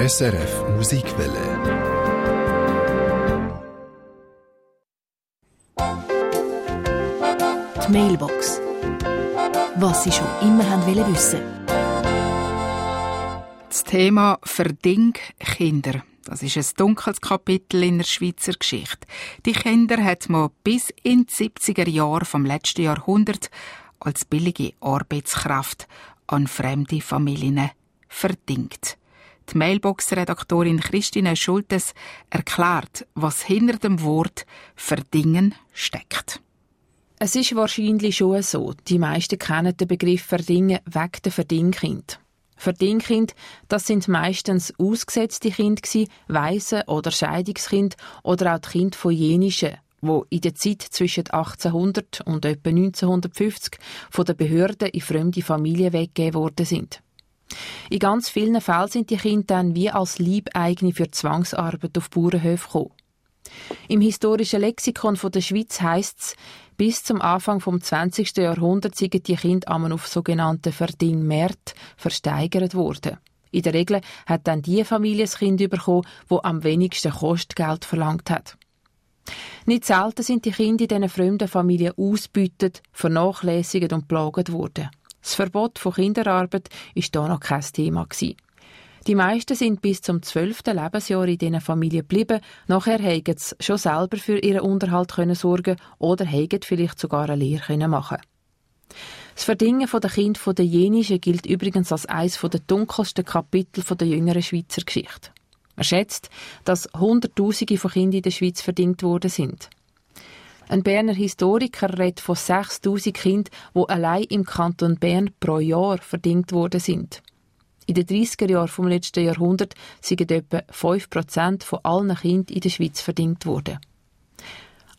SRF Musikwelle. Die Mailbox. Was Sie schon immer haben wollen wissen. Das Thema Verding Kinder. Das ist ein dunkles Kapitel in der Schweizer Geschichte. Die Kinder hat man bis in die 70er Jahre vom letzten Jahrhundert als billige Arbeitskraft an fremde Familien verdingt. Die Mailbox-Redaktorin Christine Schultes erklärt, was hinter dem Wort verdingen steckt. Es ist wahrscheinlich schon so. Die meisten kennen den Begriff Verdingen wegen der Verdingkind. Verdingkind, das sind meistens ausgesetzte Kinder, Waisen oder Scheidungskind oder auch die Kinder von jenischen, wo in der Zeit zwischen 1800 und etwa 1950 von den Behörden in fremde Familien weggegeben worden sind. In ganz vielen Fällen sind die Kinder dann wie als Liebeigene für Zwangsarbeit auf Bauernhöfe gekommen. Im historischen Lexikon der Schweiz heisst es, bis zum Anfang vom 20. Jahrhundert sind die Kinder auf sogenannten Verdingmärt versteigert worden. In der Regel hat dann die Familie das Kind bekommen, wo am wenigsten Kostgeld verlangt hat. Nicht selten sind die Kinder in diesen fremden Familien ausbeutet, vernachlässigt und plagt worden. Das Verbot von Kinderarbeit ist da noch kein Thema gewesen. Die meisten sind bis zum zwölften Lebensjahr in diesen Familien geblieben. Nachher haben sie schon selber für ihren Unterhalt können sorgen oder haben vielleicht sogar eine Lehre können machen. Das Verdingen der Kinder der Jenischen gilt übrigens als eines der dunkelsten Kapitel der jüngeren Schweizer Geschichte. Man schätzt, dass Hunderttausende von Kindern in der Schweiz verdingt worden sind. Ein Berner Historiker redet von 6000 Kindern, die allein im Kanton Bern pro Jahr verdingt worden sind. In den 30er Jahren vom letzten Jahrhundert sind etwa 5% von allen Kindern in der Schweiz verdingt worden.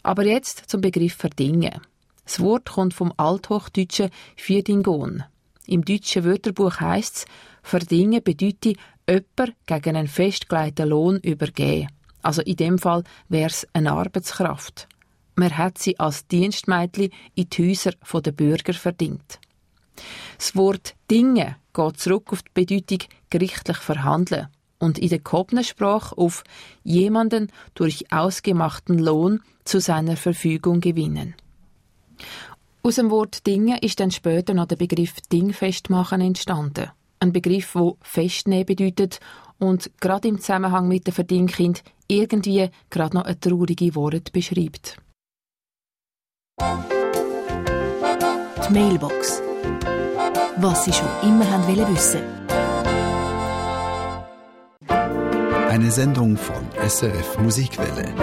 Aber jetzt zum Begriff verdingen. Das Wort kommt vom althochdeutschen Firdingon. Im deutschen Wörterbuch heißt es, verdingen bedeutet jemand gegen einen festgelegten Lohn übergeben. Also in dem Fall wäre es eine Arbeitskraft. Man hat sie als Dienstmädchen in die Häuser der Bürger verdient. Das Wort Dinge geht zurück auf die Bedeutung gerichtlich verhandeln und in der Kobnersprache auf jemanden durch ausgemachten Lohn zu seiner Verfügung gewinnen. Aus dem Wort Dinge ist dann später noch der Begriff Dingfestmachen entstanden. Ein Begriff, wo Festnehmen bedeutet und gerade im Zusammenhang mit dem Verdingkind irgendwie gerade noch eine traurige Wort beschreibt. Die Mailbox was Sie schon immer haben wissen. Eine Sendung von SRF Musikwelle.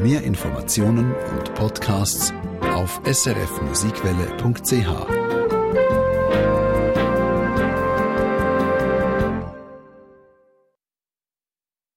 Mehr Informationen und Podcasts auf srfmusikwelle.ch.